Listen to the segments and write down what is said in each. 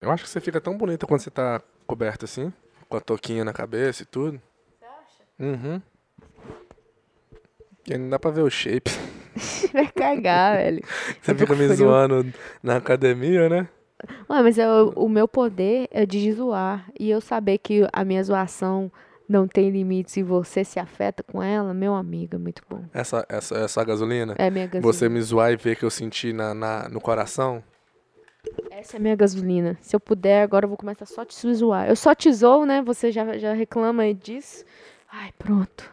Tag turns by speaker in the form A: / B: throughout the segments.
A: Eu acho que você fica tão bonita quando você tá coberta assim, com a touquinha na cabeça e tudo. Você acha? Uhum. E não dá pra ver o shape.
B: Vai cagar, velho.
A: Você fica me
B: frio.
A: zoando na academia, né?
B: Ué, mas eu- o meu poder é de zoar. E eu saber que a minha zoação não tem limites e você se afeta com ela, meu amigo, é muito bom.
A: Essa, essa, essa gasolina.
B: É minha gasolina.
A: Você me zoar e ver que eu senti na, na- no coração.
B: Essa é minha gasolina. Se eu puder, agora eu vou começar só te zoar. Eu só te zoo, né? Você já, já reclama aí disso. Ai, pronto.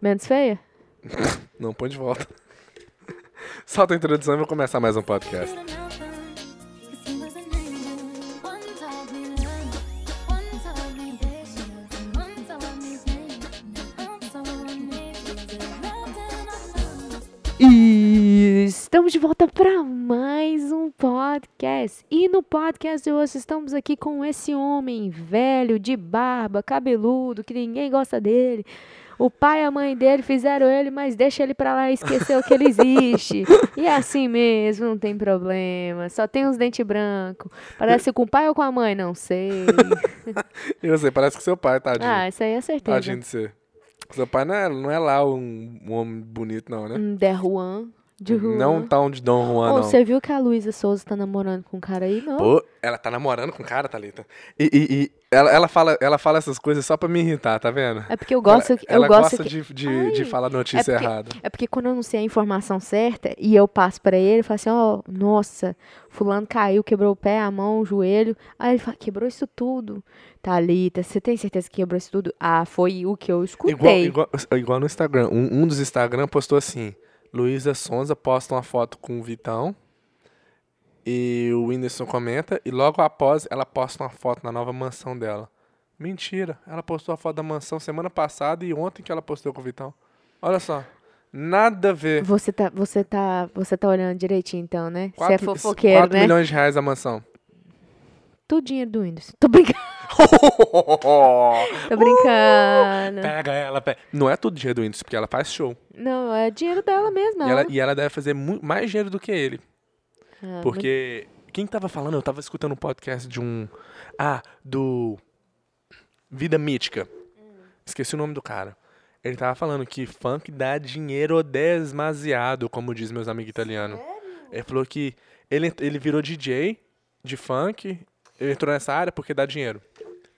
B: Menos feia?
A: Não, põe de volta. Solta a introdução e vou começar mais um podcast.
B: Estamos de volta para mais um podcast. E no podcast de hoje estamos aqui com esse homem velho, de barba, cabeludo, que ninguém gosta dele. O pai e a mãe dele fizeram ele, mas deixa ele pra lá e esqueceu que ele existe. E é assim mesmo, não tem problema. Só tem uns dentes brancos. Parece com o pai ou com a mãe, não sei.
A: E você, parece que seu pai, tadinho.
B: Ah, isso aí é certeza.
A: tadinho de você. Seu pai não é, não é lá um, um homem bonito, não, né?
B: Um De Juan. De Juan.
A: Não tá um de Dom Juan,
B: Ô,
A: não.
B: você viu que a Luísa Souza tá namorando com um cara aí, não?
A: Pô, ela tá namorando com o cara, Thalita. E, e, e ela, ela, fala, ela fala essas coisas só pra me irritar, tá vendo?
B: É porque eu gosto,
A: ela
B: eu
A: ela
B: gosto
A: gosta
B: que-
A: de, de,
B: Ai,
A: de falar notícia
B: é porque-
A: errada.
B: É porque quando eu não sei a informação certa e eu passo pra ele, eu falo assim, ó, nossa, fulano caiu, quebrou o pé, a mão, o joelho. Aí ele fala, quebrou isso tudo. Thalita, você tem certeza que quebrou isso tudo? Ah, foi o que eu escutei.
A: Igual, igual, igual no Instagram. Um, um dos Instagram postou assim: Luísa Sonza posta uma foto com o Vitão. E o Whindersson comenta. E logo após, ela posta uma foto na nova mansão dela. Mentira. Ela postou a foto da mansão semana passada e ontem que ela postou com o Vitão. Olha só. Nada a ver.
B: Você tá, você tá, você tá olhando direitinho então, né? Você é
A: Quatro-
B: fofoqueiro,
A: quatro
B: né?
A: milhões de reais a mansão.
B: Tudo dinheiro do Windows. Tô brincando, tô brincando.
A: Pega ela, pega. Não é tudo dinheiro do Whindersson, porque ela faz show.
B: Não, é dinheiro dela mesmo,
A: E ela, e ela deve fazer mais dinheiro do que ele.
B: Ah,
A: Porque quem tava falando, eu tava escutando um podcast de um. Ah, do. Vida Mítica. Esqueci o nome do cara. Ele tava falando que funk dá dinheiro desmasiado, como diz meus amigos italianos. Ele falou que ele, ele virou DJ de funk, ele entrou nessa área porque dá dinheiro.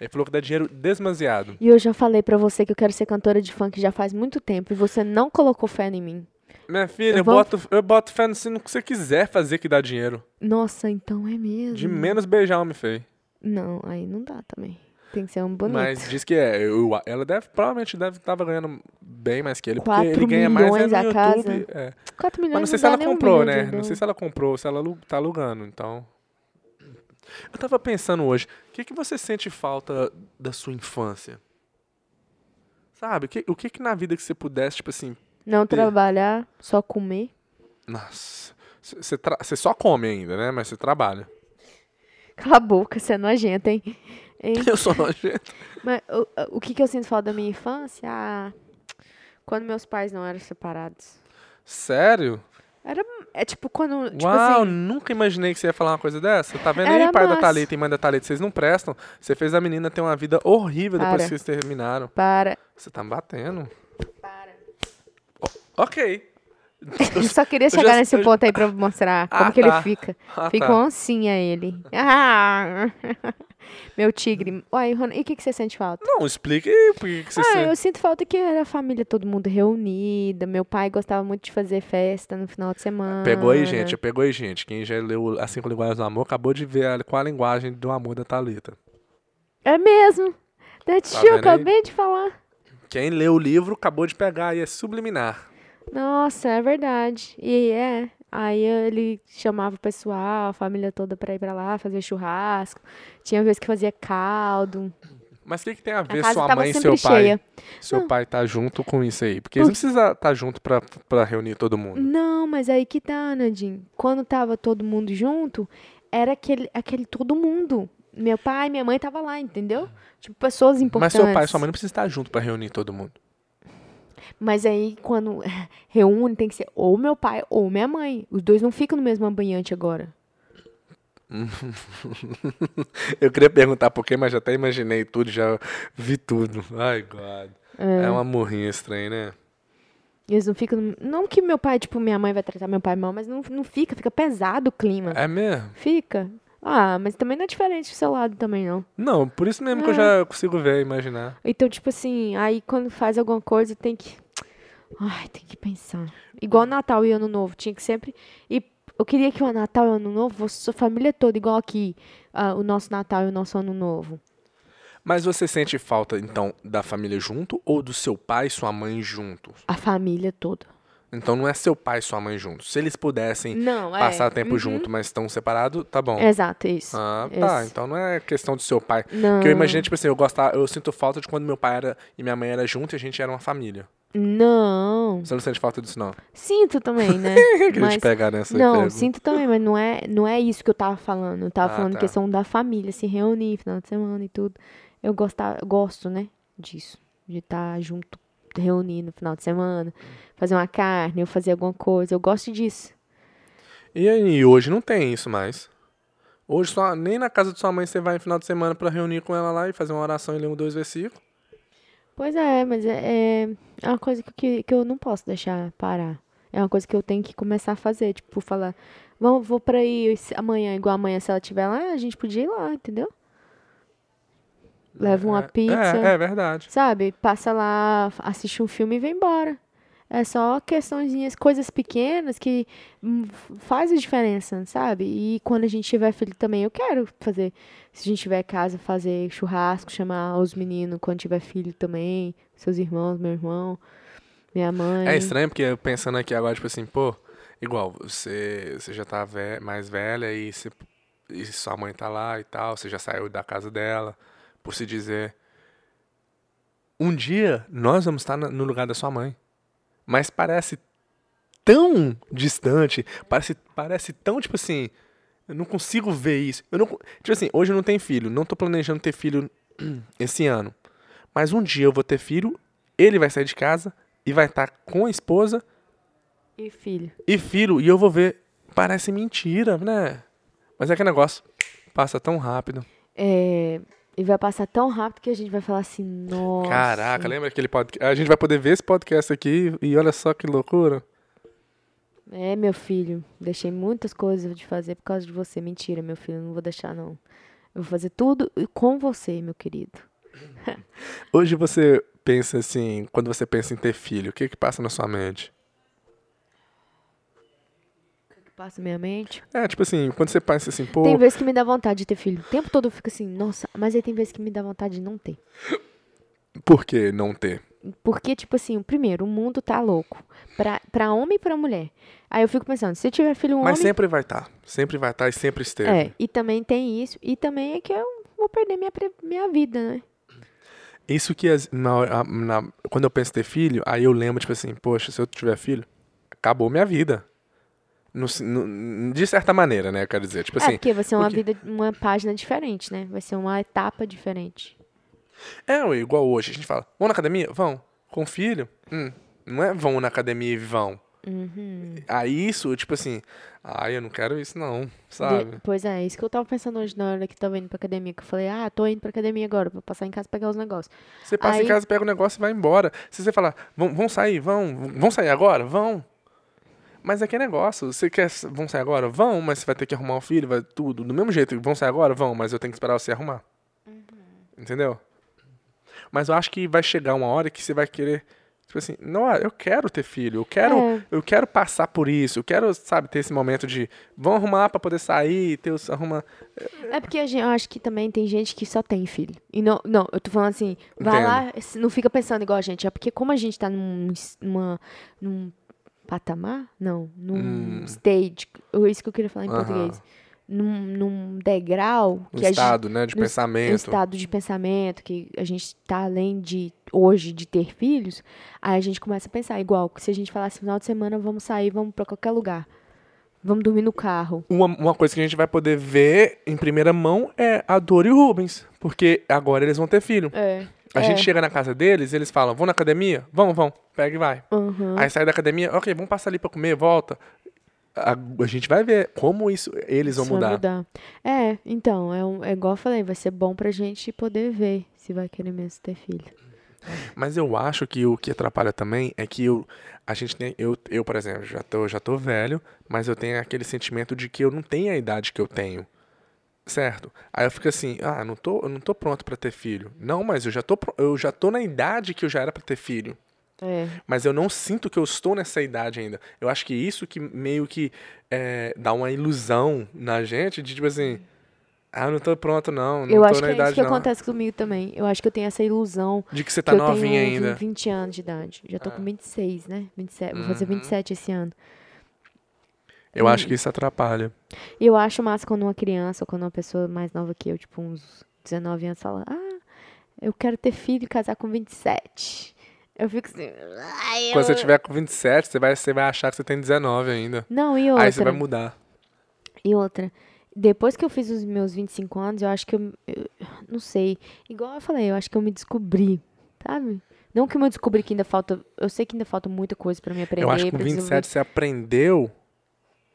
A: Ele falou que dá dinheiro desmasiado.
B: E eu já falei pra você que eu quero ser cantora de funk já faz muito tempo e você não colocou fé em mim.
A: Minha filha,
B: Eu
A: eu,
B: vou-
A: boto, eu boto fé no sino que você quiser fazer que dá dinheiro.
B: Nossa, então é mesmo.
A: De menos beijar homem feio.
B: Não, aí não dá também. Tem que ser um bonito.
A: Mas diz que é. eu- ela deve, provavelmente deve tava ganhando bem mais que ele, porque ele ganha mais é
B: milhões
A: no
B: a
A: YouTube.
B: casa?
A: é.
B: 4 milhões
A: Mas não sei se
B: dá
A: ela
B: um
A: comprou,
B: milhão
A: né? Não sei se ela comprou, se ela tá alugando, então. Eu tava pensando hoje, o que, que você sente falta da sua infância? Sabe? O que, o que que na vida que você pudesse, tipo assim,
B: Não
A: ter.
B: trabalhar, só comer.
A: nossa, você tra- só come ainda, né? Mas você trabalha.
B: Cala a boca, você é nojento, hein? Hein?
A: Eu sou nojento.
B: Mas o, o que, que eu sinto falta da minha infância? Ah, quando meus pais não eram separados.
A: Sério?
B: Era, é tipo quando, tipo
A: Uau,
B: assim,
A: nunca imaginei que você ia falar uma coisa dessa. Tá vendo aí, pai da. Thalita e mãe da Thalita? Vocês não prestam. Você fez a menina ter uma vida horrível depois
B: Para.
A: que vocês terminaram.
B: para,
A: Você tá me batendo.
B: para.
A: Ok.
B: Eu só queria chegar
A: já-
B: nesse
A: eu-
B: ponto aí pra mostrar como
A: Ah,
B: que
A: tá.
B: ele fica.
A: Ah,
B: Fica
A: tá.
B: oncinha ele. Ah! Meu tigre. Uai, Rony, e o que, que você sente falta?
A: Não, explique aí por que que você
B: Ah,
A: sente.
B: eu sinto falta que era a família todo mundo reunida. Meu pai gostava muito de fazer festa no final de semana.
A: Pegou aí, gente. Pegou aí, gente. Quem já leu As Cinco Linguagens do Amor acabou de ver qual a linguagem do amor da Thalita.
B: É mesmo. True,
A: vendo aí?
B: acabei de falar.
A: Quem leu o livro acabou de pegar e é subliminar.
B: Nossa, é verdade. E é. Aí ele chamava o pessoal, a família toda pra ir pra lá, fazer churrasco. Tinha vez que fazia caldo.
A: Mas o que, que tem a
B: A
A: ver
B: casa
A: sua mãe e seu pai?
B: cheia.
A: Seu
B: Não.
A: pai tá junto com isso aí. Porque eles não precisam estar junto pra, pra reunir todo mundo.
B: Não, mas aí que tá, Nadine. Quando tava todo mundo junto, era aquele, aquele todo mundo. Meu pai e minha mãe tava lá, entendeu? Tipo, pessoas
A: Mas
B: importantes.
A: seu pai e sua mãe não precisam estar junto pra reunir todo mundo.
B: Mas aí, quando reúne, tem que ser ou meu pai ou minha mãe. Os dois não ficam no mesmo banhante agora.
A: Eu queria perguntar por quê, mas já até imaginei tudo, já vi tudo. Ai, God. É, uma morrinha estranha, né?
B: Eles não ficam. Não que meu pai, tipo, minha mãe vai tratar meu pai mal, mas não, não fica, fica pesado o clima.
A: É mesmo?
B: Fica. Ah, mas também não é diferente do seu lado também, não.
A: Não, por isso mesmo que eu
B: É.
A: já consigo ver, imaginar.
B: Então, tipo assim, aí quando faz alguma coisa tem que. Ai, tem que pensar. Igual Natal e Ano Novo. Tinha que sempre. E eu queria que o Natal e o Ano Novo fosse sua família toda, igual aqui. ah, o nosso Natal e o nosso Ano Novo.
A: Mas você sente falta, então, da família junto ou do seu pai e sua mãe juntos?
B: A família toda.
A: Então não é seu pai e sua mãe juntos. Se eles pudessem
B: Não, é.
A: passar tempo
B: Uhum.
A: junto, mas estão separados, tá bom.
B: Exato, isso.
A: Ah, tá.
B: Esse.
A: Então não é questão do seu pai.
B: Não.
A: Porque eu imaginei, tipo assim, eu gostava, eu sinto falta de quando meu pai era e minha mãe era junto e a gente era uma família.
B: Não.
A: Você não sente falta disso, não?
B: Sinto também, né?
A: Queria te
B: Mas-
A: pegar nessa
B: Não, sinto também, mas não é, não é isso que eu tava falando. Eu tava
A: Ah,
B: falando
A: tá.
B: questão da família, se reunir final de semana e tudo. Eu gostar, gosto, né, disso. De estar junto, reunir no final de semana, fazer uma carne, ou fazer alguma coisa. Eu gosto disso.
A: E aí, hoje não tem isso mais. Hoje só, nem na casa de sua mãe você vai no final de semana pra reunir com ela lá e fazer uma oração e ler um dois versículos.
B: Pois é, mas é, é, é uma coisa que, que, eu não posso deixar parar. É uma coisa que eu tenho que começar a fazer. Tipo, falar, vamos, vou pra ir esse- amanhã, igual amanhã, se ela estiver lá, a gente podia ir lá, entendeu? Leva uma
A: É,
B: pizza.
A: É, é verdade.
B: Sabe? Passa lá, assiste um filme e vem embora. É só questõezinhas, coisas pequenas que hum, faz a diferença, sabe? E quando a gente tiver filho também, eu quero fazer, se a gente tiver casa, fazer churrasco, chamar os meninos quando tiver filho também, seus irmãos, meu irmão, minha mãe.
A: É estranho porque eu pensando aqui agora, tipo assim, pô, igual, você, você já tá mais velha e, você, e sua mãe tá lá e tal, você já saiu da casa dela, por se dizer. Um dia nós vamos estar no lugar da sua mãe. Mas parece tão distante, parece, parece tão, tipo assim, eu não consigo ver isso. Eu não, tipo assim, hoje eu não tenho filho, não tô planejando ter filho esse ano. Mas um dia eu vou ter filho, ele vai sair de casa e vai estar com a esposa
B: E filho.
A: e filho, e eu vou ver. Parece mentira, né? Mas é que negócio passa tão rápido.
B: É, e vai passar tão rápido que a gente vai falar assim, nossa.
A: Caraca, lembra aquele podcast? A gente vai poder ver esse podcast aqui e olha só que loucura.
B: É, meu filho, deixei muitas coisas de fazer por causa de você. Mentira, meu filho, não vou deixar não. Eu vou fazer tudo com você, meu querido.
A: Hoje você pensa assim, quando você pensa em ter filho, o que que passa na sua mente?
B: Passa na minha mente?
A: É, tipo assim, quando você pensa assim, pô,
B: Tem vezes que me dá vontade de ter filho. O tempo todo eu fico assim, nossa, mas aí tem vezes que me dá vontade de não ter.
A: por que não ter?
B: Porque, tipo assim, primeiro, o mundo tá louco. Pra, pra homem e pra mulher. Aí eu fico pensando, se eu tiver filho um
A: Mas
B: homem.
A: sempre vai estar. Sempre vai estar e sempre esteve.
B: É, e também tem isso. E também é que eu vou perder minha, minha vida, né?
A: Isso que as- na, na- quando eu penso em ter filho, aí eu lembro, tipo assim, poxa, se eu tiver filho, acabou minha vida. No no- de certa maneira, né? Eu quero dizer. Tipo
B: é,
A: assim,
B: porque vai ser uma
A: porque-
B: vida, uma página diferente, né? Vai ser uma etapa diferente.
A: é igual hoje, a gente fala, vão na academia? Vão. Com filho? Hum, não é vão na academia e vão.
B: Uhum.
A: Aí isso, tipo assim, ai, eu não quero isso não,
B: De-
A: sabe?
B: pois é, isso que eu tava pensando hoje na hora que tava indo pra academia. Que eu falei, ah, tô indo pra academia agora, vou passar em casa pegar os negócios.
A: Você passa
B: Aí-
A: em casa, pega o negócio e vai embora. Se você falar, vão, vão sair, vão, vão sair agora? Vão. Mas é que é negócio, você quer, vão sair agora? Vão, mas você vai ter que arrumar o filho, vai tudo. Do mesmo jeito, vão sair agora? Vão, mas eu tenho que esperar você arrumar. Entendeu? Mas eu acho que vai chegar uma hora que você vai querer, tipo assim, não, eu quero ter filho, eu quero,
B: É.
A: eu quero passar por isso, eu quero, sabe, ter esse momento de, vão arrumar pra poder sair, ter os, arruma...
B: É porque a gente, eu acho que também tem gente que só tem filho. E não, não eu tô falando assim, vai
A: Entendo.
B: lá, não fica pensando igual a gente. É porque como a gente tá num, numa, num patamar? Não, num
A: Hum.
B: stage. Isso que eu queria falar em português. Num, num degrau
A: Um
B: que a gente
A: estado, né, de
B: no-
A: pensamento.
B: um estado de pensamento, que a gente tá além de, hoje, de ter filhos, aí a gente começa a pensar igual, que se a gente falasse final de semana, vamos sair, vamos pra qualquer lugar. Vamos dormir no carro.
A: Uma, uma coisa que a gente vai poder ver em primeira mão é a Dor e o Rubens. Porque agora eles vão ter filho.
B: É.
A: A
B: é.
A: gente chega na casa deles, eles falam, vão na academia? Vão, vão. Pega e vai.
B: Uhum.
A: Aí sai da academia, ok, vamos passar ali pra comer, volta. a, a gente vai ver como isso eles vão
B: Isso vai
A: mudar.
B: É, então, é, um, é igual eu falei, vai ser bom pra gente poder ver se vai querer mesmo ter filho.
A: Mas eu acho que o que atrapalha também é que eu, a gente tem, eu, eu, por exemplo, já tô, já tô velho, mas eu tenho aquele sentimento de que eu não tenho a idade que eu tenho. Certo? Aí eu fico assim, ah, não tô, eu não tô pronto pra ter filho. Não, mas eu já tô, eu já tô na idade que eu já era pra ter filho.
B: É,
A: Mas eu não sinto que eu estou nessa idade ainda. Eu acho que isso que meio que é, dá uma ilusão na gente de tipo assim, ah, eu não tô pronto não, não
B: eu acho que é isso que
A: não.
B: acontece comigo também. Eu acho que eu tenho essa ilusão
A: De que você
B: que
A: tá
B: eu
A: novinha
B: tenho
A: ainda.
B: 20 anos de idade. Já tô
A: Ah.
B: com 26, né? 27, Vou fazer
A: Uhum.
B: 27 esse ano.
A: Eu acho que isso atrapalha.
B: Eu acho massa quando uma criança ou quando uma pessoa mais nova que eu, tipo uns 19 anos, fala: Ah, eu quero ter filho e casar com 27. Eu fico assim. Ai, eu...
A: Quando você tiver com 27, você vai, você vai achar que você tem 19 ainda.
B: Não, e outra.
A: Aí você vai mudar.
B: E outra. Depois que eu fiz os meus 25 anos, eu acho que eu, eu- Não sei. Igual eu falei, eu acho que eu me descobri, sabe? Não que eu me descobri que ainda falta. Eu sei que ainda falta muita coisa pra me aprender.
A: Eu acho que com
B: pra
A: 27 você aprendeu.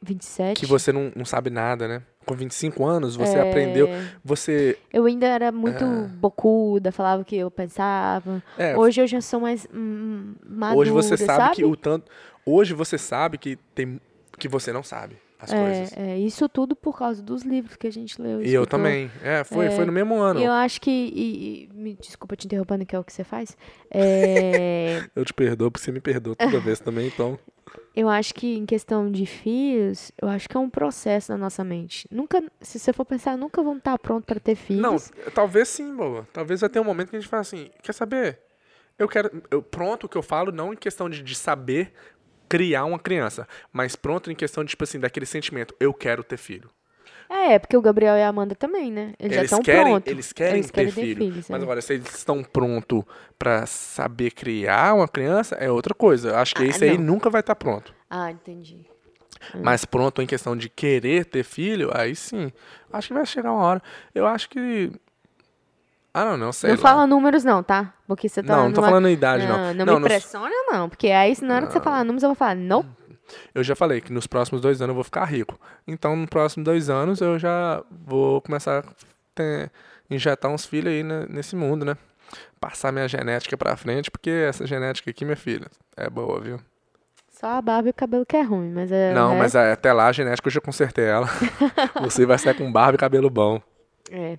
B: 27.
A: que você não, não sabe nada, né? Com 25 anos você
B: É,
A: aprendeu. Você.
B: Eu ainda era muito
A: É.
B: bocuda, falava o que eu pensava.
A: É,
B: Hoje eu já sou mais hum, madura,
A: hoje você sabe,
B: sabe?
A: que o tanto. Hoje você sabe que tem que você não sabe as coisas.
B: É, é, isso tudo por causa dos livros que a gente leu.
A: E eu também. É, foi,
B: É,
A: foi no mesmo ano.
B: Eu acho que. e- e- me desculpa te interrompendo, que é o que você faz. É,
A: Eu te perdoo porque você me perdoa toda vez também, então.
B: eu acho que em questão de filhos, eu acho que é um processo na nossa mente. Nunca, se você for pensar, nunca vamos estar pronto para ter filhos.
A: Não, talvez sim, boa. Talvez ter um momento que a gente fala assim, quer saber? Eu quero. Eu, pronto o que eu falo, não em questão de, de saber criar uma criança, mas pronto em questão de, tipo assim, daquele sentimento, eu quero ter filho.
B: É, porque o Gabriel e a Amanda também, né? Eles, já
A: Eles
B: estão
A: querem,
B: prontos.
A: eles querem
B: Eles
A: ter
B: querem ter
A: filho.
B: filhos,
A: mas
B: é.
A: agora, se eles estão prontos pra saber criar uma criança, é outra coisa. Eu Acho que
B: Ah,
A: esse aí
B: não.
A: nunca vai estar pronto.
B: Ah, entendi.
A: Mas pronto em questão de querer ter filho, aí sim. Acho que vai chegar uma hora. Eu acho que. Ah, não, não sei.
B: não
A: lá.
B: fala números, não, tá? Porque você tá.
A: Não, não tô
B: numa-
A: falando idade, não.
B: Não, não,
A: Não,
B: me
A: nos-
B: impressiona, não. Porque aí, na hora que você falar números, eu vou falar, não.
A: Eu já falei que nos próximos dois anos eu vou ficar rico. Então, nos próximos dois anos eu já vou começar a ter- injetar uns filhos aí né, nesse mundo, né? Passar minha genética pra frente, porque essa genética aqui, minha filha, é boa, viu?
B: Só a barba e o cabelo que é ruim, mas é.
A: Não, mas
B: resto-
A: é, até lá a genética eu já consertei ela. Você vai sair com barba e cabelo bom.
B: É.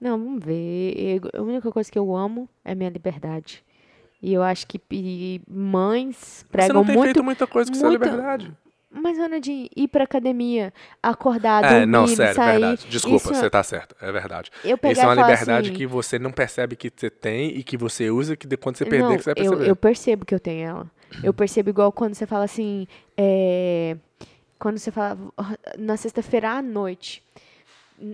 B: Não, vamos ver. Eu- a única coisa que eu amo é minha liberdade. E eu acho que e mães
A: Você
B: pregam
A: não tem
B: muito.
A: feito muita coisa com sua liberdade.
B: Mas, Ana, de ir pra academia, acordar,
A: É,
B: dormir,
A: não, sério,
B: sair.
A: verdade. Desculpa,
B: isso-
A: você tá certo. É verdade.
B: Eu pegar
A: Isso é uma
B: e falar
A: liberdade
B: assim,
A: que você não percebe que você tem e que você usa, que de- quando você perder,
B: não,
A: que você vai
B: eu,
A: perceber.
B: eu percebo que eu tenho ela. Eu percebo igual quando você fala assim, é, quando você fala na sexta-feira à noite,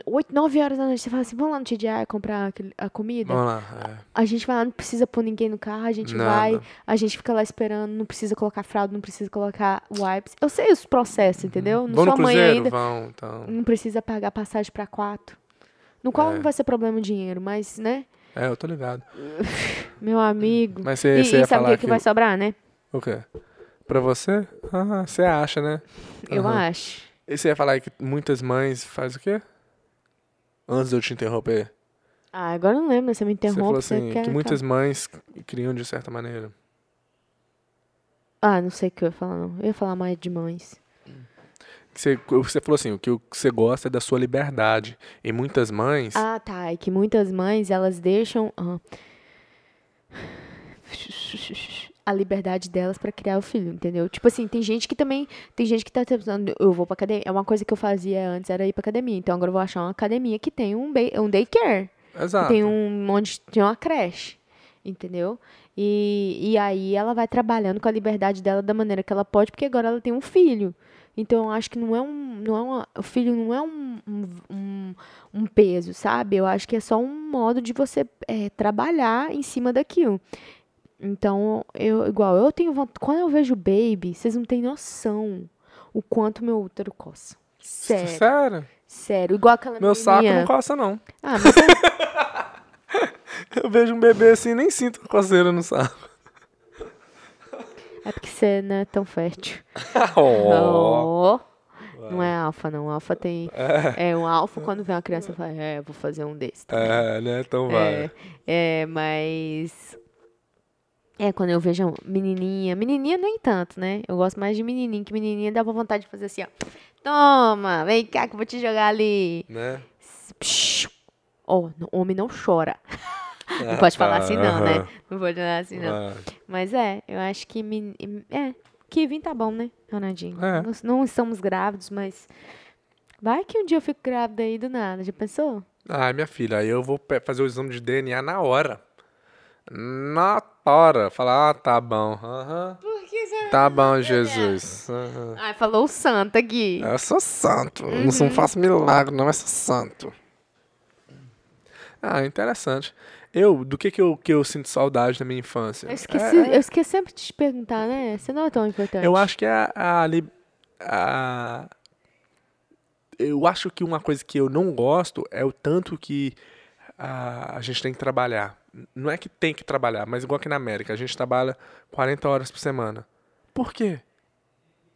B: oito, nove horas da noite, você fala assim, vamos lá no TGI comprar a comida?
A: Vamos lá. é.
B: A gente vai lá, não precisa pôr ninguém no carro, a gente
A: Nada.
B: vai, a gente fica lá esperando, não precisa colocar fralda, não precisa colocar wipes. Eu sei os processos, entendeu? Não
A: Vão no
B: sou mãe ainda,
A: Vão, então.
B: não precisa pagar passagem pra quatro. No qual
A: É.
B: não vai ser problema o dinheiro, mas, né,
A: É, eu tô ligado.
B: meu amigo.
A: Mas você,
B: E,
A: você
B: e sabe o que, que vai sobrar, né?
A: O quê? Pra você? Ah, você acha, né?
B: Eu acho.
A: E você ia falar que muitas mães fazem o quê? Antes de eu te interromper.
B: Ah, agora eu não lembro, você me
A: você falou
B: interrompe.
A: assim,
B: quer-
A: que muitas mães criam de certa maneira.
B: Ah, não sei o que eu ia falar, não. Eu ia falar mais de mães.
A: Você, você falou assim, o que você gosta é da sua liberdade. E muitas mães...
B: Ah, tá. É que muitas mães, elas deixam ah, a liberdade delas pra criar o filho, entendeu? Tipo assim, tem gente que também, tem gente que tá pensando, eu vou pra academia. É uma coisa que eu fazia antes, era ir pra academia. Então agora eu vou achar uma academia que tem um, um daycare.
A: Exato.
B: Tem um onde tem uma creche, entendeu? E, e aí ela vai trabalhando com a liberdade dela da maneira que ela pode, porque agora ela tem um filho. Então eu acho que não é um, não é uma, o filho não é um, um, um, um peso, sabe? Eu acho que é só um modo de você é, trabalhar em cima daquilo. Então, eu igual, eu tenho vontade, quando eu vejo baby, vocês não têm noção o quanto meu útero coça. Sério,
A: Sério?
B: sério. Igual aquela
A: Meu saco
B: menininha-
A: não coça, não.
B: Ah, mas
A: Eu vejo um bebê assim nem sinto coceira no saco.
B: É porque você não é tão fértil.
A: oh.
B: Oh. Não é alfa, não. Alfa tem. É, um alfa quando vem uma criança fala, é, vou fazer um desse. também."
A: É, né? Então vai.
B: É, é, mas. É, quando eu vejo menininha. Menininha nem tanto, né? Eu gosto mais de menininha, que menininha dá vontade de fazer assim, ó. Toma, vem cá que eu vou te jogar ali.
A: Né?
B: Psh. Ó, no- homem não chora. Não pode falar assim, não, né? Não pode falar assim, não.
A: Ah,
B: Mas é, eu acho que. men- É, que vim tá bom, né, Ronaldinho?
A: É.
B: Não, não estamos grávidos, mas. Vai que um dia eu fico grávida aí do nada. Já pensou?
A: Ai, minha filha, aí eu vou fazer o exame de DNA na hora. Na hora. Falar, ah, tá bom.
B: Por que você.
A: Tá bom, Jesus. Aham.
B: Ai, falou o santo aqui.
A: Eu sou santo. Não
B: Uhum.
A: não faço milagre, não, mas sou santo. Ah, interessante. Eu, do que que eu, que eu sinto saudade da minha infância?
B: Eu esqueci,
A: É,
B: eu esqueci sempre de te perguntar, né? Você não é tão importante.
A: Eu acho que a, a, a- Eu acho que uma coisa que eu não gosto é o tanto que a, a gente tem que trabalhar. Não é que tem que trabalhar, mas igual aqui na América, a gente trabalha 40 horas por semana. Por quê?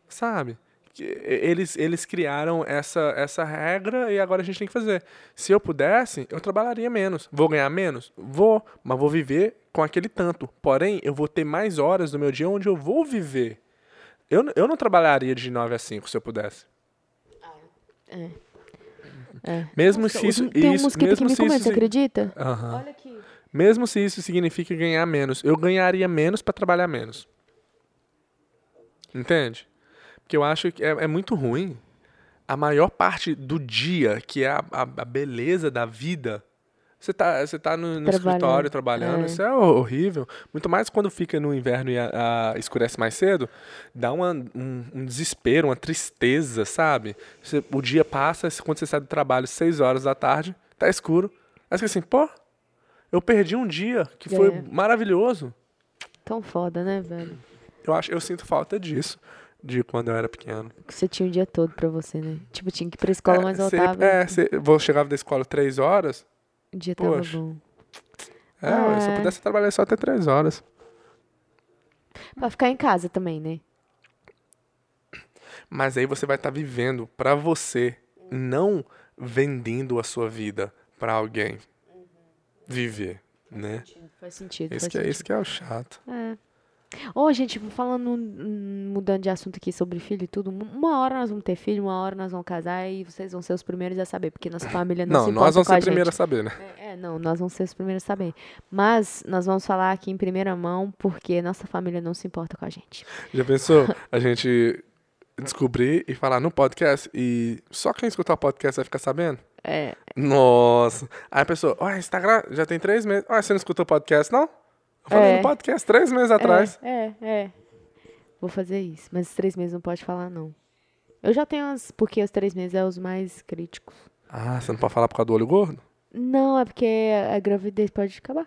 A: Sabe? Que Eles, eles criaram essa, essa regra e agora a gente tem que fazer. Se eu pudesse, eu trabalharia menos. Vou ganhar menos? Vou, mas vou viver com aquele tanto. Porém, eu vou ter mais horas do meu dia onde eu vou viver. Eu, eu não trabalharia de 9 a 5 se eu pudesse.
B: É. É.
A: Mesmo
B: Nossa,
A: se isso.
B: Tem um
A: isso
B: mosquito aqui
A: mesmo
B: me
A: se
B: comendo,
A: isso
B: você acredita?
A: Aham.
B: Olha aqui.
A: Mesmo se isso significa ganhar menos, eu ganharia menos para trabalhar menos. Entende? Porque eu acho que é, é muito ruim. A maior parte do dia, que é a, a- a beleza da vida, você tá, você tá no, no
B: Trabalhando,
A: escritório trabalhando,
B: é.
A: isso é horrível. Muito mais quando fica no inverno e a- a- escurece mais cedo, dá uma- um, um desespero, uma tristeza, sabe? Você- o dia passa, quando você sai do trabalho, seis horas da tarde, tá escuro. Aí você fica assim, pô, eu perdi um dia que foi
B: É.
A: maravilhoso.
B: Tão foda, né, velho?
A: Eu acho, eu sinto falta disso, de quando eu era pequeno.
B: Que Você tinha o dia todo pra você, né? Tipo, tinha que ir pra escola, mas
A: sempre-
B: voltava.
A: é, cê- vou chegava da escola três horas.
B: O dia tava
A: poxa.
B: bom.
A: É, ué, se eu
B: É.
A: pudesse trabalhar só até três horas.
B: Pra ficar em casa também, né?
A: Mas aí você vai estar vivendo pra você, não vendendo a sua vida pra alguém viver, né?
B: Faz sentido.
A: Isso
B: faz
A: que, é,
B: sentido.
A: isso que é o chato.
B: É. Ô, gente, falando, hum, mudando de assunto aqui sobre filho e tudo, um- uma hora nós vamos ter filho, uma hora nós vamos casar e vocês vão ser os primeiros a saber, porque nossa família não,
A: Não,
B: se
A: nós
B: importa
A: vamos ser
B: a
A: o primeiro a saber, né?
B: É, é, não, nós vamos ser os primeiros a saber. Mas nós vamos falar aqui em primeira mão, porque nossa família não se importa com a gente.
A: Já pensou a gente descobrir e falar no podcast e só quem escutar o podcast vai ficar sabendo?
B: É,
A: Nossa. Aí a pessoa, ó, Instagram já tem três meses. Ó, você não escutou o podcast, não? Eu falei
B: É.
A: no podcast três meses atrás.
B: É, é, é. Vou fazer isso, mas os três meses não pode falar, não. Eu já tenho as. Porque os três meses é os mais críticos.
A: Ah, você não pode falar por causa do olho gordo?
B: Não, é porque a gravidez pode acabar.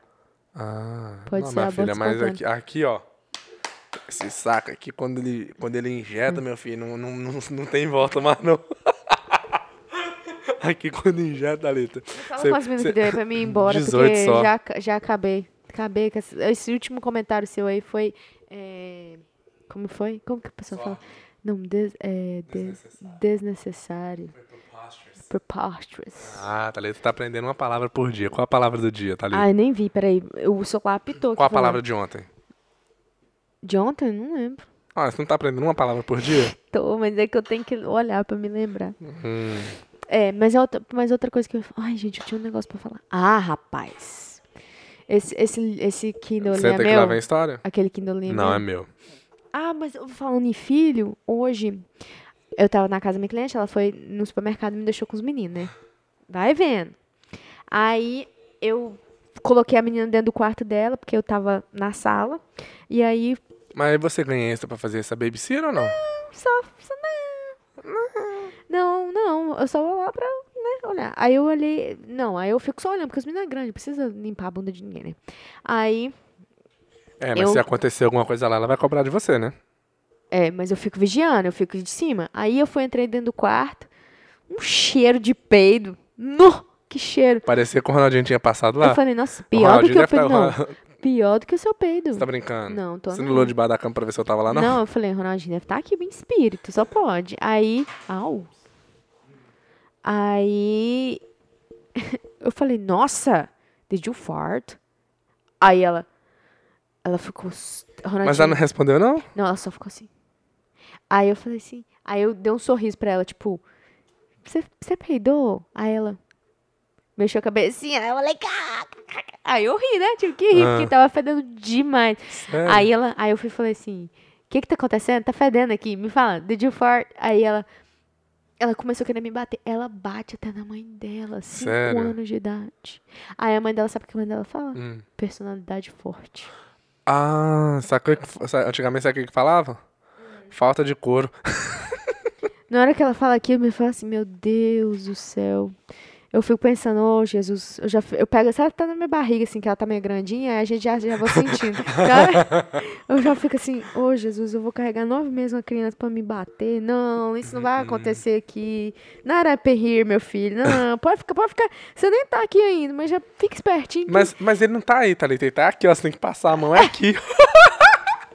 A: Ah,
B: Pode
A: não,
B: ser
A: minha filha, mas aqui, aqui, ó. Esse saco aqui, quando ele, quando ele injeta,
B: Hum.
A: meu filho, não, não, não, não tem volta mais, não. aqui, quando injeta, Thalita.
B: Fala
A: Cê-
B: com as meninas
A: cê-
B: que deu aí pra mim ir embora,
A: 18
B: porque
A: só.
B: já, já acabei. Acabei com esse, esse último comentário seu aí foi. é, como foi? Como que a pessoa fala? Não, des, é, des- desnecessário. Preposterous.
A: Ah, Thalita tá aprendendo uma palavra por dia. Qual a palavra do dia, Thalita?
B: Ah, eu nem vi, peraí. O celular apitou.
A: Qual a palavra de ontem?
B: De ontem? Não lembro.
A: Ah, você não tá aprendendo uma palavra por dia?
B: Tô, mas é que eu tenho que olhar pra me lembrar.
A: Hum.
B: É, mas, é outra, mas outra coisa que eu. Ai, gente, eu tinha um negócio pra falar. Ah, rapaz. Esse, esse, esse Kindle ali é
A: Senta que lá vem história?
B: Aquele Kindle é
A: Não, é meu.
B: Ah, mas falando em filho, hoje eu tava na casa da minha cliente, ela foi no supermercado e me deixou com os meninos, né? Vai vendo. Aí eu coloquei a menina dentro do quarto dela, porque eu tava na sala. E aí,
A: Mas você ganha extra pra fazer essa babysitter ou não?
B: só. só não, não, eu só vou lá pra né, olhar. Aí eu olhei. Não, aí eu fico só olhando, porque os meninos é grande, não precisa limpar a bunda de ninguém, né? Aí.
A: É, mas
B: Eu-
A: se acontecer alguma coisa lá, ela vai cobrar de você, né?
B: É, mas eu fico vigiando, eu fico de cima. Aí eu fui, entrei dentro do quarto, um cheiro de peido. No, que cheiro.
A: Parecia que o Ronaldinho tinha passado lá.
B: Eu falei, nossa, pior do que o
A: deve
B: peido.
A: tá-
B: Não, pior do que o seu peido.
A: Você tá brincando?
B: Não, tô
A: Você não
B: não.
A: olhou debaixo da cama pra ver se eu tava lá, não?
B: Não, eu falei, Ronaldinho deve estar aqui bem espírito, só pode. Aí, au, Aí eu falei, nossa, did you fart? Aí ela, ela ficou.
A: Mas ela não respondeu, não?
B: Não, ela só ficou assim. Aí eu falei assim. Aí eu dei um sorriso pra ela, tipo, você, peidou? Aí ela mexeu a cabecinha, aí eu falei, aí eu ri, né? Tive que rir,
A: Ah.
B: porque tava fedendo demais.
A: Sério?
B: Aí ela, aí eu fui falei assim, o que que tá acontecendo? Tá fedendo aqui, me fala, did you fart? Aí ela, ela começou a querer me bater. Ela bate até na mãe dela, cinco
A: Sério?
B: anos de idade. Aí a mãe dela, sabe o que a mãe dela fala?
A: Hum.
B: Personalidade forte.
A: Ah, sabe antigamente sabe o que falava? Falta de couro.
B: Na hora que ela fala aquilo, me fala assim, meu Deus do céu. Eu fico pensando, ô Jesus, eu já eu pego, sabe, tá na minha barriga, assim, que ela tá meio grandinha, aí a gente já, já vou sentindo. Cara, eu já fico assim, ô Jesus, eu vou carregar nove meses uma criança pra me bater. Não, isso não vai acontecer aqui. Not up here, meu filho. Não, pode ficar, pode ficar. Você nem tá aqui ainda, mas já fica espertinho. que-
A: Mas, mas ele não tá aí, Thalita. Ele tá aqui, ó. Você tem que passar a mão. É aqui.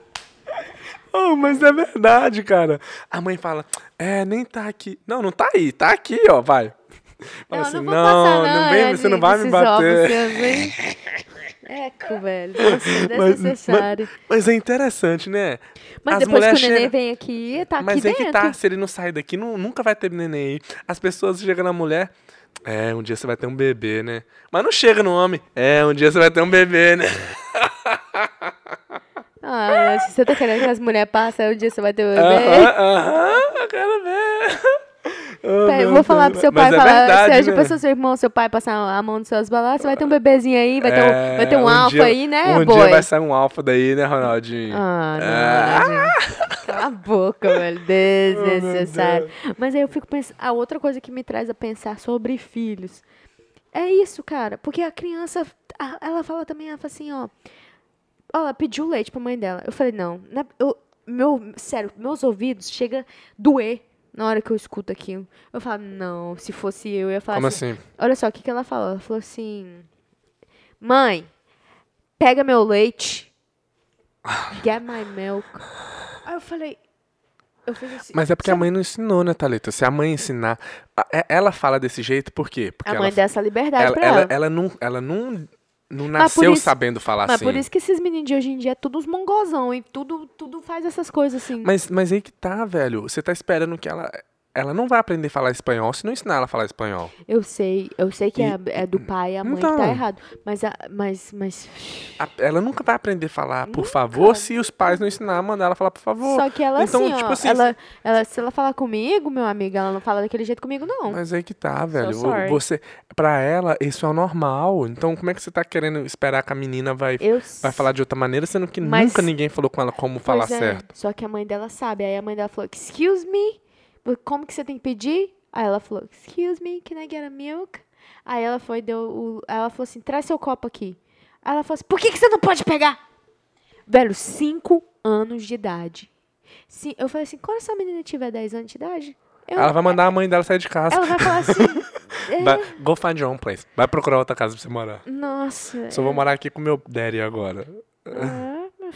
A: oh, mas é verdade, cara. A mãe fala, é, nem tá aqui. Não, não tá aí. Tá aqui, ó. Vai. Fala
B: Não,
A: assim,
B: não vou passar, não.
A: não vem,
B: é,
A: você não vai me bater.
B: vem. Eco, velho. Nossa,
A: Mas-
B: desnecessário.
A: Mas é interessante, né?
B: Mas
A: As
B: depois que o neném vem aqui, tá
A: Mas
B: aqui
A: é
B: dentro.
A: que tá, se ele não sair daqui, não, nunca vai ter neném aí. As pessoas chegam na mulher, é, um dia você vai ter um bebê, né? Mas não chega no homem, é, um dia você vai ter um bebê, né?
B: Ah, você tá querendo que as mulheres passem, um dia você vai ter um bebê.
A: Aham, aham, eu quero ver. Oh,
B: Pera, eu
A: meu
B: vou falar pro seu pai,
A: Mas é
B: falar,
A: verdade,
B: se hoje
A: né?
B: passou seu irmão, seu pai passar a mão nos seus balanços, você vai ter um bebezinho aí, vai ter um,
A: É,
B: vai ter um, alfa
A: dia-
B: aí, né,
A: Um
B: boy?
A: dia vai sair um alfa daí, né, Ronaldinho?
B: Ah, não,
A: Ah.
B: Ronaldinho. Cala a boca, velho. Desnecessário. Mas aí eu fico pensando. A outra coisa que me traz a pensar sobre filhos. É isso, cara. Porque a criança. Ela fala também, ela fala assim, ó. Ela pediu leite pra mãe dela. Eu falei, não. não é- eu, meu, sério, meus ouvidos chegam a doer na hora que eu escuto aquilo. Eu falo, não, se fosse eu, eu ia falar
A: Como
B: assim.
A: assim?
B: Olha só, o que, que ela falou? Ela falou assim: Mãe, pega meu leite. Get my milk. Aí eu falei. Eu fiz assim.
A: Mas é porque a mãe não ensinou, né, Thalita? Se a mãe ensinar... a- é- Ela fala desse jeito por quê? Porque
B: A
A: ela
B: mãe dá essa liberdade
A: ela,
B: pra ela.
A: ela, ela não, ela não, não
B: Mas
A: nasceu
B: isso-
A: sabendo falar
B: Mas
A: assim.
B: por isso que esses meninos de hoje em dia é tudo uns mongozão, e tudo, tudo faz essas coisas assim.
A: Mas, mas aí que tá, velho. Você tá esperando que ela. Ela não vai aprender a falar espanhol se não ensinar ela a falar espanhol.
B: Eu sei, eu sei que
A: E-
B: é, é do pai e a mãe que
A: Então.
B: tá errado. Mas, a, mas, mas.
A: A- ela nunca vai aprender a falar por favor se os pais não ensinar a mandar ela falar por favor.
B: Só que ela
A: Então,
B: assim,
A: tipo
B: ó.
A: assim,
B: ela, ela, se ela falar comigo, meu amigo, ela não fala daquele jeito comigo, não.
A: Mas aí que tá, velho.
B: Sorry.
A: Você, pra ela, isso é o normal. Então, como é que você tá querendo esperar que a menina vai,
B: Eu
A: vai falar de outra maneira, sendo que
B: Mas-
A: nunca ninguém falou com ela como falar
B: é,
A: certo?
B: Só que a mãe dela sabe. Aí a mãe dela falou, excuse me, como que você tem que pedir? Aí ela falou, excuse me, can I get a milk? Aí ela foi, deu o... ela falou assim, traz seu copo aqui. Aí ela falou assim, por que, que você não pode pegar? Velho, 5 anos de idade. Sim, eu falei assim, quando essa menina tiver 10 anos de idade, eu-
A: Ela vai mandar a mãe dela sair de casa.
B: ela vai falar assim, é,
A: Vai, go find your own place. Vai procurar outra casa pra você morar.
B: nossa,
A: Só vou morar aqui com meu daddy agora.
B: Ah,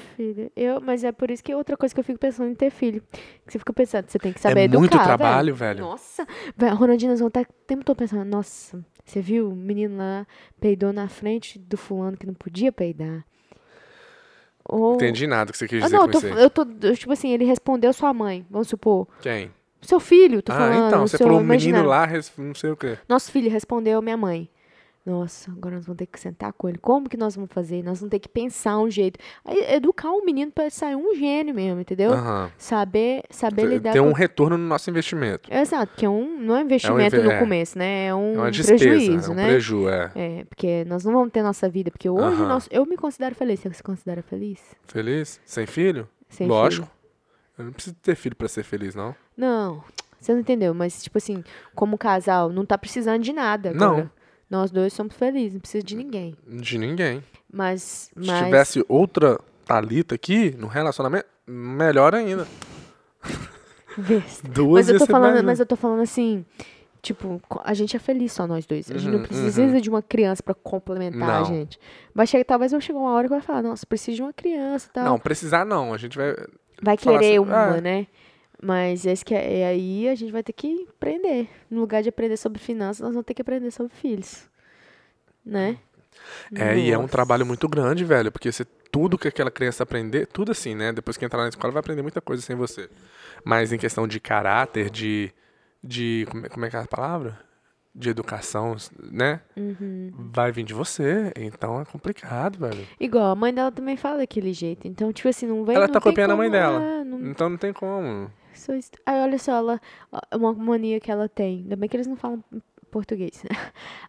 B: filho. Eu, mas é por isso que outra coisa que eu fico pensando em ter filho. Que você fica pensando, você tem que saber
A: é
B: educar,
A: muito
B: velho.
A: trabalho, velho.
B: Nossa, velho, Ronaldinho, nós vamos estar o tempo todo pensando, nossa, você viu o menino lá peidou na frente do fulano que não podia peidar. Ou...
A: Entendi nada que você quis
B: Ah,
A: dizer
B: não,
A: com
B: eu tô, eu tô, tipo assim, ele respondeu sua mãe, vamos supor.
A: Quem?
B: Seu filho, tô
A: ah,
B: falando.
A: então,
B: o
A: você falou o menino lá, não sei o quê.
B: Nosso filho respondeu minha mãe. Nossa, agora nós vamos ter que sentar com ele. Como que nós vamos fazer? Nós vamos ter que pensar um jeito. Educar um menino para sair um gênio mesmo, entendeu?
A: Aham.
B: Saber, saber lidar
A: Ter
B: com...
A: um retorno no nosso investimento.
B: Exato, porque é um, não é investimento
A: inve-
B: no
A: é.
B: começo, né? É um
A: É uma despesa,
B: prejuízo,
A: é um
B: né?
A: preju, é.
B: É, porque nós não vamos ter nossa vida. Porque hoje
A: Aham.
B: nós, eu me considero feliz. Você se considera feliz?
A: Feliz? Sem filho?
B: Sem
A: Lógico.
B: filho?
A: Eu não preciso ter filho pra ser feliz, não.
B: Não, você não entendeu. Mas, tipo assim, como casal, não tá precisando de nada
A: Não.
B: Nós dois somos felizes, não precisa de ninguém.
A: De ninguém.
B: Mas,
A: Se
B: mas
A: tivesse outra Thalita aqui no relacionamento, melhor ainda. Duas
B: Mas eu tô falando,
A: mais-
B: mas eu tô falando assim, tipo, a gente é feliz só nós dois. A gente
A: Uhum,
B: não precisa de uma criança pra complementar a
A: Não.
B: gente. Vai chegar, talvez vai chegar uma hora que vai falar, nossa, preciso de uma criança e tal.
A: Não, precisar não. A gente vai.
B: vai querer
A: assim,
B: uma,
A: ah.
B: né? Mas esse que é, e aí a gente vai ter que aprender. No lugar de aprender sobre finanças, nós vamos ter que aprender sobre filhos. Né?
A: É, e é um
B: Nossa.
A: trabalho muito grande, velho, porque você, tudo que aquela criança aprender, tudo assim, né? Depois que entrar na escola, vai aprender muita coisa sem você. Mas em questão de caráter, de. de como, é- é que é a palavra? De educação, né?
B: Uhum.
A: Vai vir de você. Então é complicado, velho.
B: Igual, a mãe dela também fala daquele jeito. Então, tipo assim, não vem.
A: Ela
B: não
A: tá copiando a mãe dela.
B: é, não-
A: Então não tem como.
B: Sou est- Aí, olha só, ela. ó, Uma mania que ela tem. Ainda bem que eles não falam português.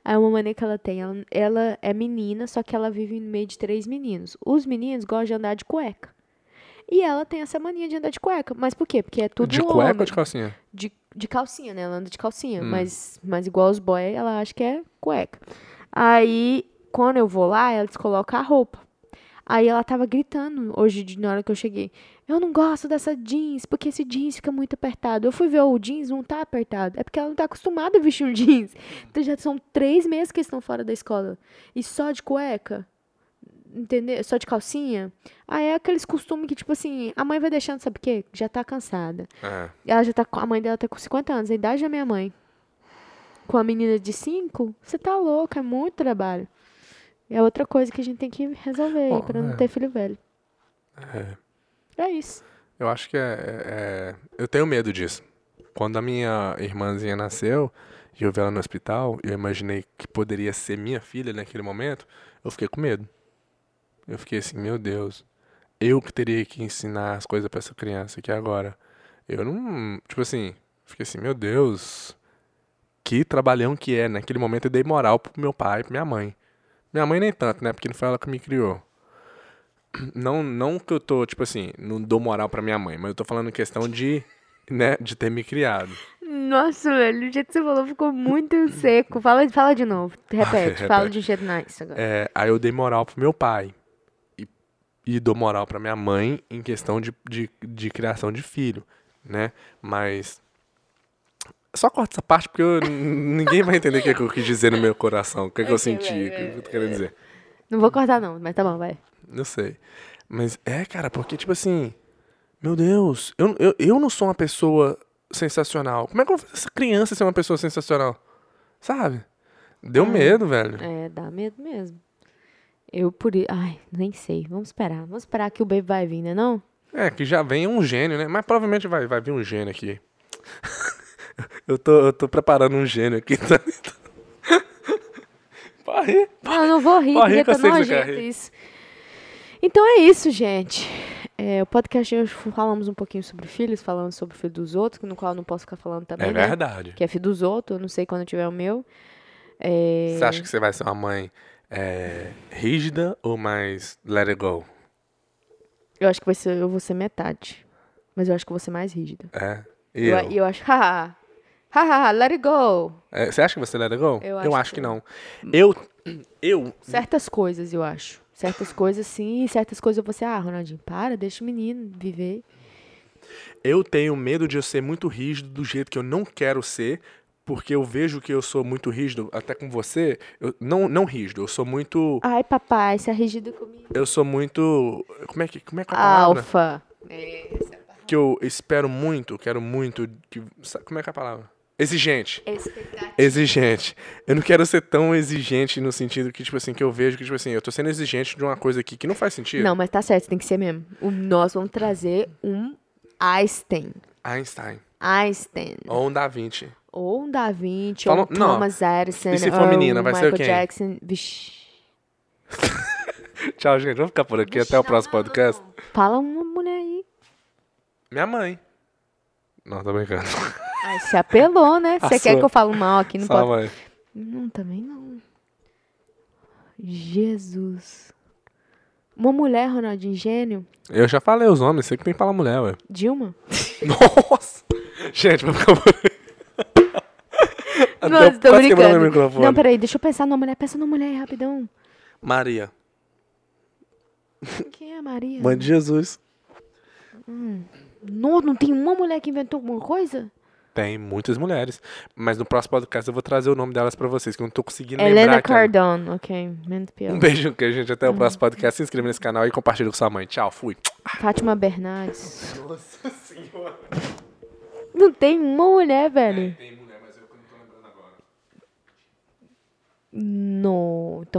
B: Aí, uma mania que ela tem. Ela, ela é menina, só que ela vive no meio de três meninos. Os meninos gostam de andar de cueca. E ela tem essa mania de andar de cueca. Mas por quê? Porque é tudo
A: de
B: homem.
A: cueca ou de calcinha?
B: de, de calcinha, né? Ela anda de calcinha.
A: Hum.
B: Mas, mas igual os boys, ela acha que é cueca. Aí, quando eu vou lá, ela descoloca a roupa. Aí ela tava gritando hoje, de- na hora que eu cheguei. Eu não gosto dessa jeans, porque esse jeans fica muito apertado. Eu fui ver o jeans, não tá apertado. É porque ela não tá acostumada a vestir um jeans. Então já são três meses que eles estão fora da escola. E só de cueca. Entendeu? Só de calcinha. Aí é aqueles costumes que, tipo assim, a mãe vai deixando, sabe o quê? Já tá cansada.
A: É.
B: Ela já tá a mãe dela tá com 50 anos, a idade da minha mãe. Com a menina de 5, você tá louca, é muito trabalho. É outra coisa que a gente tem que resolver aí
A: Bom,
B: pra não
A: é.
B: ter filho velho.
A: É.
B: É isso.
A: Eu acho que é, é- é- Eu tenho medo disso. Quando a minha irmãzinha nasceu e eu vi ela no hospital, eu imaginei que poderia ser minha filha naquele momento, eu fiquei com medo. Eu fiquei assim, meu Deus. Eu que teria que ensinar as coisas pra essa criança aqui agora. Eu não. Tipo assim, fiquei assim, meu Deus. Que trabalhão que é. Naquele momento eu dei moral pro meu pai e pra minha mãe. Minha mãe nem tanto, né? Porque não foi ela que me criou. Não, não que eu tô, tipo assim, não dou moral pra minha mãe, mas eu tô falando em questão de, né, de ter me criado.
B: Nossa, velho, o jeito que você falou ficou muito seco. Fala, fala de novo. Repete, fala de um jeito nice agora.
A: É, aí eu dei moral pro meu pai. E, e dou moral pra minha mãe em questão de, de, de criação de filho, né? Mas. Só corta essa parte porque eu- ninguém vai entender o que, é que eu quis dizer no meu coração, o que, é que eu senti, o que, eu tô querendo dizer.
B: Não vou cortar, não, mas tá bom, vai.
A: Não sei. Mas é, cara, porque, tipo assim. Meu Deus, eu, eu, eu não sou uma pessoa sensacional. Como é que eu vou fazer essa criança ser uma pessoa sensacional? Sabe? Deu
B: Ah.
A: medo, velho.
B: É, dá medo mesmo. Eu por Ai, nem sei. Vamos esperar. Vamos esperar que o baby vai vir, né não?
A: É, que já vem um gênio, né? Mas provavelmente vai, vai vir um gênio aqui. Eu, tô, eu tô preparando um gênio aqui. Tá? Pode rir.
B: Não, eu não vou rir, porque
A: que eu
B: tá nojento isso. Então é isso, gente. É, o podcast hoje falamos um pouquinho sobre filhos, falamos sobre o filho dos outros, no qual eu não posso ficar falando também,
A: É
B: né?
A: verdade.
B: Que é filho dos outros, eu não sei quando tiver o meu. É,
A: Você acha que você vai ser uma mãe é, rígida ou mais let it go?
B: Eu acho que vai ser, eu vou ser metade. Mas eu acho que eu vou ser mais rígida.
A: É.
B: E eu,
A: eu?
B: eu acho, haha, haha, let it go.
A: É, você acha que você let it go?
B: Eu
A: eu
B: acho
A: acho
B: que
A: que não. Eu, eu
B: Certas coisas, eu acho. Certas coisas sim, certas coisas ser, ah, Ronaldinho, para, deixa o menino viver.
A: Eu tenho medo de eu ser muito rígido do jeito que eu não quero ser, porque eu vejo que eu sou muito rígido, até com você. Eu, não, não rígido, eu sou muito.
B: Ai, papai, você é rígido comigo.
A: Eu sou muito. Como é que, como é, que é a palavra?
B: Alfa.
A: Que eu espero muito, quero muito. Que, como é que é a palavra? Exigente.
B: Expectativa.
A: Exigente. Eu não quero ser tão exigente no sentido que, tipo assim, que eu vejo que, tipo assim, eu tô sendo exigente de uma coisa aqui que não faz sentido.
B: Não, mas tá certo, tem que ser mesmo. O- nós vamos trazer um Einstein.
A: Einstein.
B: Einstein.
A: Ou um Da Vinci.
B: Ou um Da Vinci, ou um
A: não.
B: Thomas Edison.
A: E se for menina,
B: um
A: vai ser
B: Michael
A: quem?
B: Jackson. Vixe.
A: Tchau, gente. Vamos ficar por aqui. Até o próximo podcast.
B: Fala uma mulher aí.
A: Minha mãe. Não, tô brincando.
B: Ai, você apelou, né? Você quer que eu fale mal aqui? Não
A: Só
B: pode. Não, também não. Jesus. Uma mulher, Ronaldinho, gênio.
A: Eu já falei os nomes, sei que tem que falar mulher, ué.
B: Dilma.
A: Nossa! Gente, vamos ficar aí.
B: Nossa, tô brincando. Não, peraí, deixa eu pensar numa mulher. Pensa numa mulher aí, rapidão.
A: Maria.
B: Quem é Maria?
A: Mãe de Jesus.
B: Não, não tem uma mulher que inventou alguma coisa?
A: Tem muitas mulheres. Mas no próximo podcast eu vou trazer o nome delas pra vocês, que eu não tô conseguindo
B: Helena
A: lembrar. cara.
B: Cardone, ok. Menos pior.
A: Um beijo, que gente. Até o próximo podcast. Se inscreva nesse canal e compartilha com sua mãe. Tchau, fui.
B: Fátima Bernardes.
A: Nossa senhora.
B: Não tem uma mulher, velho.
A: Tem mulher, mas eu não tô lembrando agora.
B: Não. Então